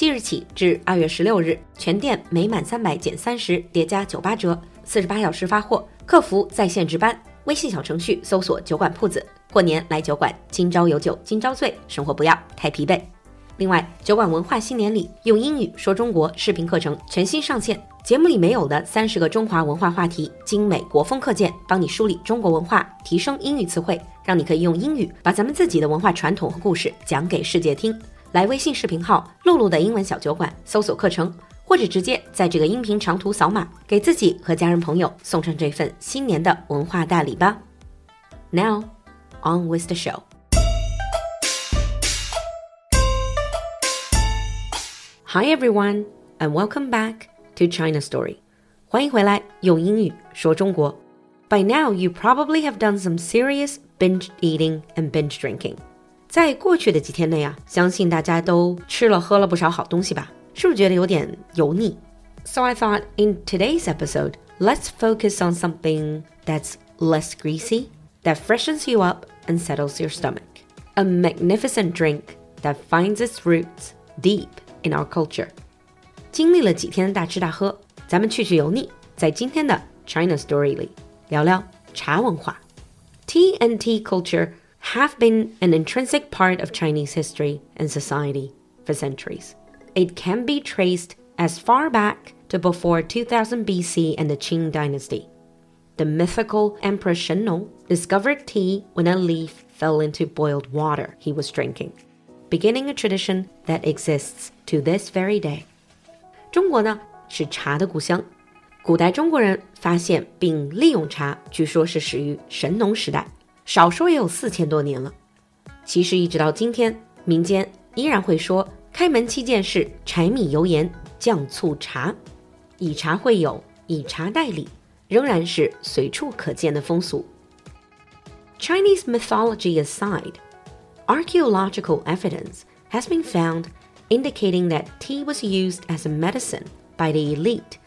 即日起至二月十六日，全店每满三百减三十，叠加九八折，四十八小时发货，客服在线值班。微信小程序搜索“酒馆铺子”，过年来酒馆，今朝有酒今朝醉，生活不要太疲惫。另外，酒馆文化新年礼用英语说中国视频课程全新上线，节目里没有的三十个中华文化话题，精美国风课件，帮你梳理中国文化，提升英语词汇，让你可以用英语把咱们自己的文化传统和故事讲给世界听。来微信视频号“璐璐的英文小酒馆”搜索课程，或者直接在这个音频长图扫码，给自己和家人朋友送上这份新年的文化大礼吧。Now, on with the show. Hi everyone, and welcome back to China Story. 欢迎回来，用英语说中国。By now, you probably have done some serious binge eating and binge drinking. 在过去的几天内啊，相信大家都吃了喝了不少好东西吧？是不是觉得有点油腻？So I thought in today's episode, let's focus on something that's less greasy, that freshens you up and settles your stomach. A magnificent drink that finds its roots deep in our culture. 经历了几天大吃大喝，咱们去去油腻，在今天的 China Story 里聊聊茶文化。Tea culture have been an intrinsic part of Chinese history and society for centuries. It can be traced as far back to before 2000 BC and the Qing dynasty. The mythical Emperor Shennong discovered tea when a leaf fell into boiled water he was drinking beginning a tradition that exists to this very day. 中国呢是茶的故乡，古代中国人发现并利用茶，据说是始于神农时代， 少说也有四千多年了。其实一直到今天，民间依然会说开门七件事：柴米油盐酱醋茶，以茶会友，以茶代礼，仍然是随处可见的风俗。Chinese mythology aside archaeological evidence has been found indicating that tea was used as a medicine by the elite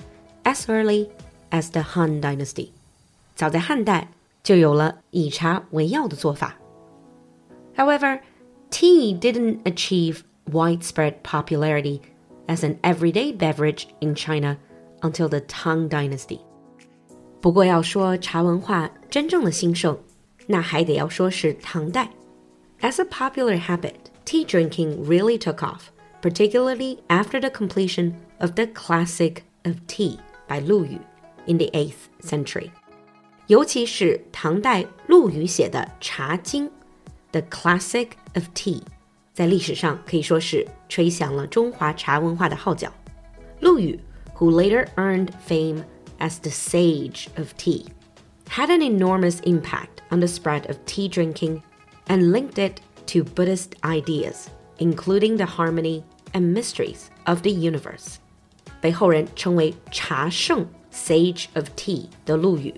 as early as the Han Dynasty. 早在汉代 就有了以茶为药的做法。However, tea didn't achieve widespread popularity as an everyday beverage in China until the Tang Dynasty. 不过要说茶文化真正的兴盛，那还得要说是唐代。as a popular habit, tea drinking really took off, particularly after the completion of the Classic of Tea by Lu Yu in the 8th century. 尤其是唐代陆羽写的《茶经》，The Classic of Tea，在历史上可以说是吹响了中华茶文化的号角。陆羽，who later earned fame as the Sage of Tea, had an enormous impact on the spread of tea drinking and linked it to Buddhist ideas, including the harmony and mysteries of the universe. 被后人称为茶圣 （Sage of Tea） 的陆羽，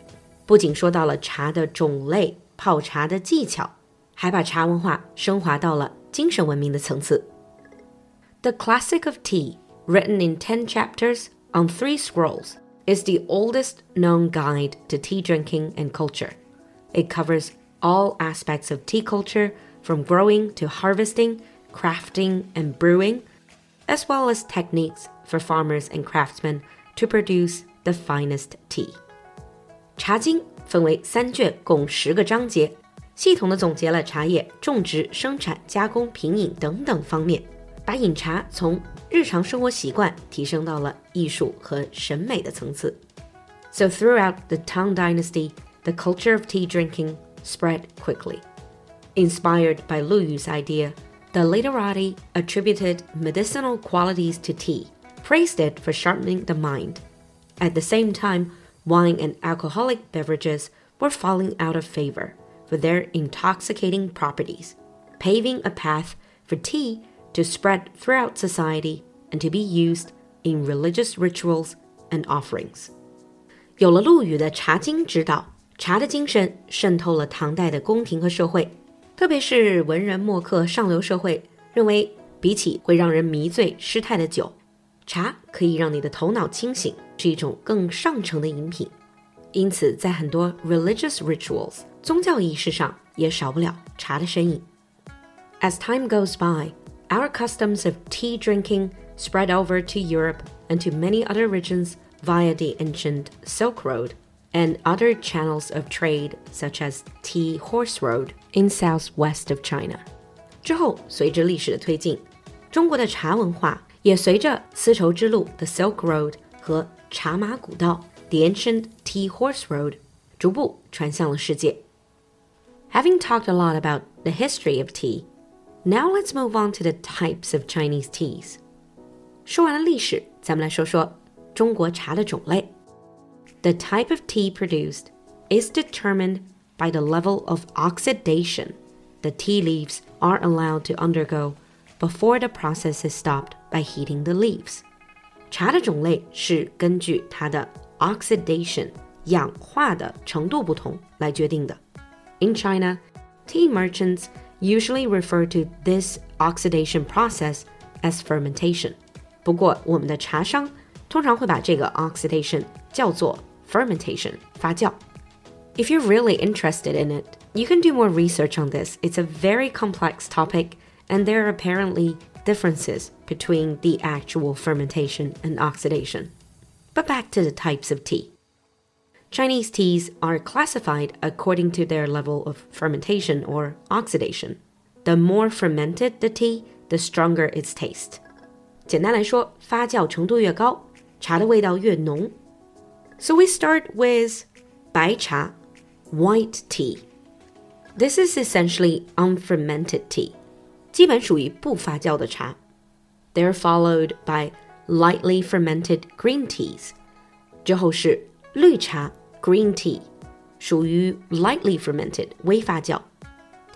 不仅说到了茶的种类、泡茶的技巧，还把茶文化升华到了精神文明的层次。The Classic of Tea, written in 10 chapters on three scrolls, is the oldest known guide to tea drinking and culture. It covers all aspects of tea culture, from growing to harvesting, crafting, and brewing, as well as techniques for farmers and craftsmen to produce the finest tea. 茶经分为三卷，共十个章节，系统的总结了茶叶种植、生产、加工、品饮等等方面，把饮茶从日常生活习惯提升到了艺术和审美的层次。So throughout the Tang Dynasty, the culture of tea drinking spread quickly. Inspired by Lu Yu's idea, the literati attributed medicinal qualities to tea, praised it for sharpening the mind. At the same time, wine and alcoholic beverages were falling out of favor for their intoxicating properties, paving a path for tea to spread throughout society and to be used in religious rituals and offerings. 有了陆羽的《茶经》指导，茶的精神渗透了唐代的宫廷和社会，特别是文人墨客上流社会认为，比起会让人迷醉失态的酒，茶可以让你的头脑清醒， 是一种更上乘的饮品。因此，在很多 religious rituals 宗教仪式上也少不了茶的身影。As time goes by, our customs of tea drinking spread over to Europe and to many other regions via the ancient Silk Road and other channels of trade, such as Tea Horse Road in southwest of China. 之后，随着历史的推进，中国的茶文化也随着丝绸之路的 Silk Road 和 茶马古道 the ancient Tea Horse Road 逐步传向了世界。Having talked a lot about the history of tea, now let's move on to the types of Chinese teas. 说完了历史，咱们来说说中国茶的种类。The type of tea produced is determined by the level of oxidation the tea leaves are allowed to undergo before the process is stopped by heating the leaves. 茶的种类是根据它的 oxidation 氧化的程度不同来决定的。In China, tea merchants usually refer to this oxidation process as fermentation. 不过，我们的茶商通常会把这个 oxidation 叫做 fermentation 发酵。If you're really interested in it, you can do more research on this. It's a very complex topic, and there are apparently differences between the actual fermentation and oxidation. But back to the types of tea. Chinese teas are classified according to their level of fermentation or oxidation. The more fermented the tea, the stronger its taste. 简单来说，发酵程度越高，茶的味道越浓。So we start with 白茶 white tea. This is essentially unfermented tea. 基本属于不发酵的茶. They're followed by lightly fermented green teas. 之后是绿茶 green tea，属于 lightly fermented 微发酵，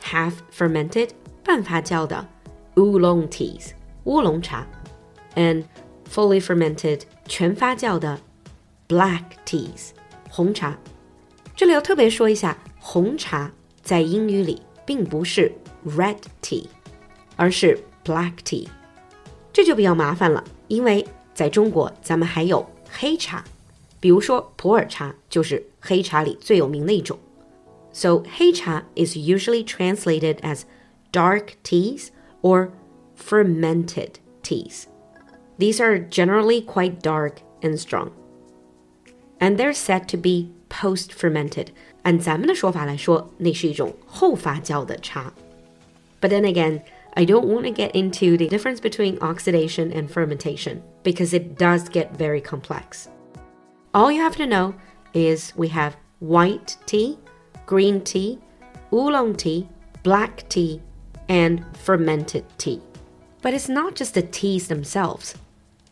half fermented 半发酵的 oolong teas 乌龙茶，and fully fermented 全发酵的 black teas 红茶。这里要特别说一下，红茶在英语里并不是 red tea， 而是 black tea，这就比较麻烦了，因为在中国咱们还有黑茶，比如说普洱茶就是黑茶里最有名的一种。So 黑茶 is usually translated as dark teas or fermented teas. These are generally quite dark and strong. And they're said to be post fermented。按咱们的说法来说，那是一种后发酵的茶。But then again, I don't want to get into the difference between oxidation and fermentation because it does get very complex. All you have to know is we have white tea, green tea, oolong tea, black tea, and fermented tea. But it's not just the teas themselves.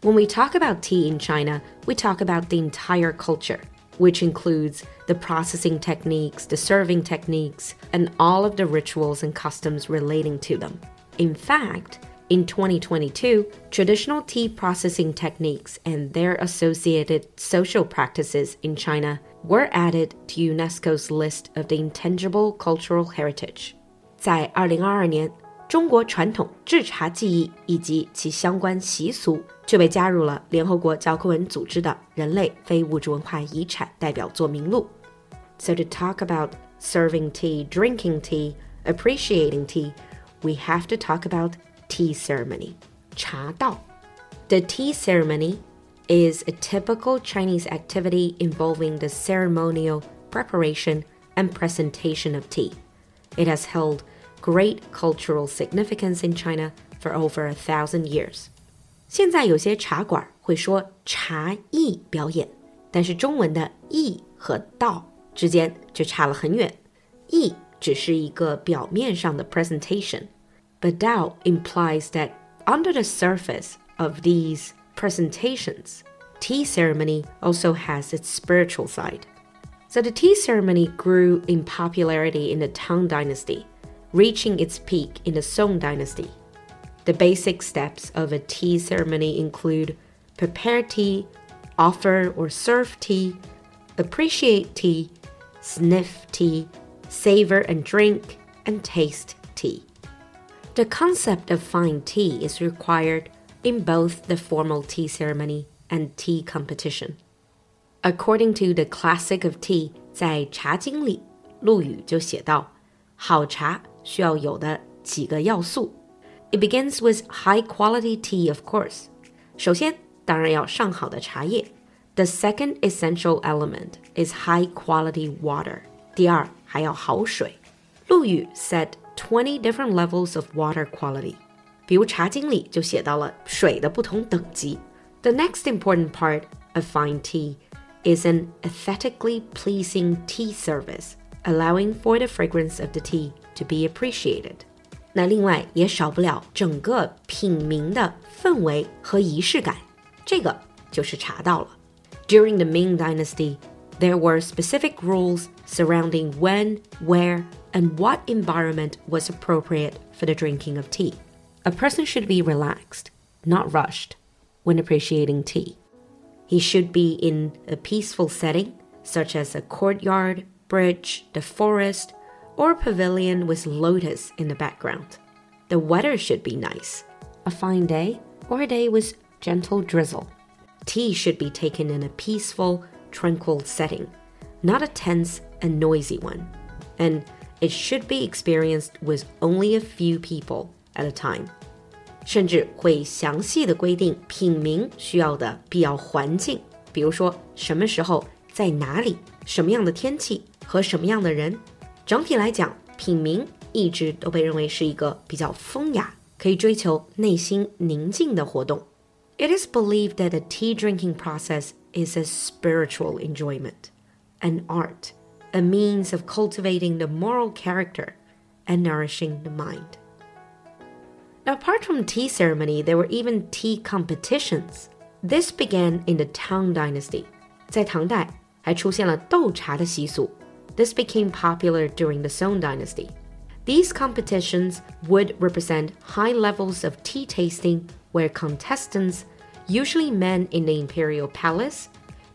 When we talk about tea in China, we talk about the entire culture which includes the processing techniques, the serving techniques, and all of the rituals and customs relating to them. In fact, in 2022, traditional tea processing techniques and their associated social practices in China were added to UNESCO's list of the intangible cultural heritage. 在2022年，中国传统制茶技艺以及其相关习俗就被加入了联合国教科文组织的人类非物质文化遗产代表作名录。So to talk about serving tea, drinking tea, appreciating tea, we have to talk about tea ceremony. 茶道. The tea ceremony is a typical Chinese activity involving the ceremonial preparation and presentation of tea. It has held great cultural significance in China for over a thousand years. 现在有些茶馆会说茶艺表演，但是中文的艺和道之间就差了很远。艺 只是一个表面上的 presentation，but Dao implies that under the surface of these presentations, tea ceremony also has its spiritual side. So the tea ceremony grew in popularity in the Tang Dynasty, reaching its peak in the Song Dynasty. The basic steps of a tea ceremony include prepare tea, offer or serve tea, appreciate tea, sniff tea, savor and drink, and taste tea. The concept of fine tea is required in both the formal tea ceremony and tea competition. According to the classic of tea, 在《茶经》里，陆羽就写道：“好茶需要有的几个要素。” It begins with high quality tea, of course. 首先，当然要上好的茶叶。The second essential element is high quality water. 第二， 还要好水。陆羽 said twenty different levels of water quality. 比如《茶经》里就写到了水的不同等级。The next important part of fine tea is an aesthetically pleasing tea service, allowing for the fragrance of the tea to be appreciated. 那另外也少不了整个品茗的氛围和仪式感，这个就是茶道了。During the Ming Dynasty, there were specific rules surrounding when, where, and what environment was appropriate for the drinking of tea. A person should be relaxed, not rushed, when appreciating tea. He should be in a peaceful setting, such as a courtyard, bridge, the forest, or a pavilion with lotus in the background. The weather should be nice, a fine day, or a day with gentle drizzle. Tea should be taken in a peaceful, tranquil setting, not a tense and noisy one. And it should be experienced with only a few people at a time. 甚至会详细的规定品茗需要的必要环境，比如说什么时候、在哪里、什么样的天气和什么样的人。整体来讲，品茗一直都被认为是一个比较风雅、可以追求内心宁静的活动。It is believed that the tea drinking process is a spiritual enjoyment, an art, a means of cultivating the moral character and nourishing the mind. Now, apart from tea ceremony, there were even tea competitions. This began in the Tang Dynasty. 在唐代还出现了斗茶的习俗。this became popular during the Song Dynasty. These competitions would represent high levels of tea tasting where contestants, usually men in the imperial palace,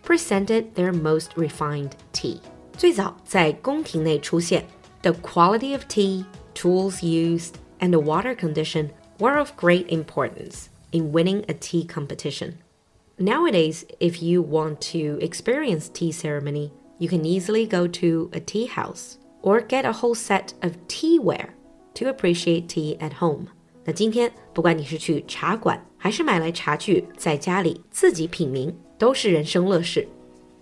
presented their most refined tea. 最早在宫廷内出现, the quality of tea, tools used, and the water condition were of great importance in winning a tea competition. Nowadays, if you want to experience tea ceremony, you can easily go to a tea house or get a whole set of teaware to appreciate tea at home. 那今天不管你是去茶馆 还是买来茶具在家里自己品茗，都是人生乐事。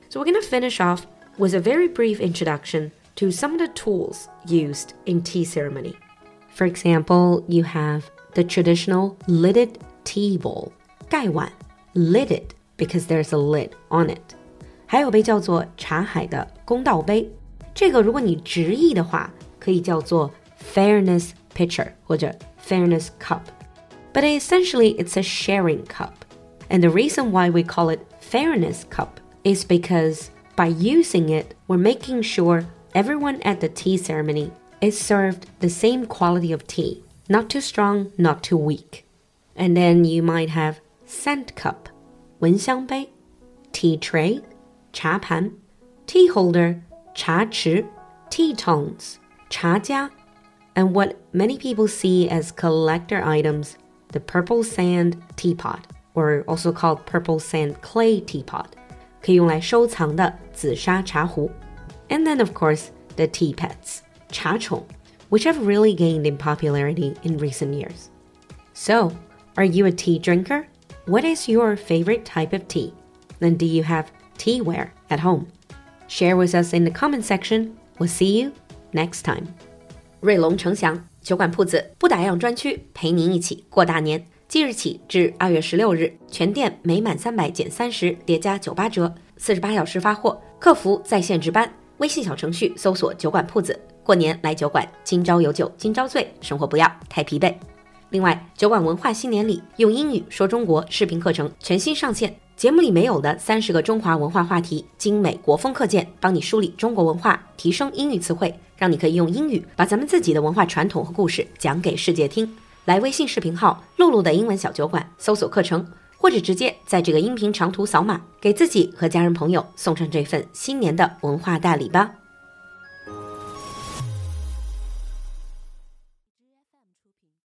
So we're gonna finish off with a very brief introduction to some of the tools used in tea ceremony. For example, you have the traditional lidded tea bowl, 盖碗 lidded because there's a lid on it. 还有被叫做茶海的公道杯，这个如果你直译的话，可以叫做 fairness pitcher 或者 fairness cup。 but essentially it's a sharing cup. And the reason why we call it fairness cup is because by using it, we're making sure everyone at the tea ceremony is served the same quality of tea, not too strong, not too weak. And then you might have scent cup, 闻香杯, tea tray, 茶盘, tea holder, 茶匙, tea tongs, 茶夹, and what many people see as collector items the purple sand teapot, or also called purple sand clay teapot，可以用来收藏的紫砂茶壶，and then of course the tea pets，茶宠，which have really gained in popularity in recent years. So, are you a tea drinker? What is your favorite type of tea? Then do you have teaware at home. Share with us in the comment section. We'll see you next time. 瑞龙城祥 酒馆铺子不打烊专区，陪您一起过大年。即日起至二月十六日，全店每满三百减三十，叠加九八折，四十八小时发货，客服在线值班。微信小程序搜索“酒馆铺子”，过年来酒馆，今朝有酒今朝醉，生活不要太疲惫。另外，酒馆文化新年礼用英语说中国视频课程全新上线。节目里没有的三十个中华文化话题，精美国风课件，帮你梳理中国文化，提升英语词汇，让你可以用英语把咱们自己的文化传统和故事讲给世界听。来微信视频号“露露的英文小酒馆”，搜索课程，或者直接在这个音频长图扫码，给自己和家人朋友送上这份新年的文化大礼吧。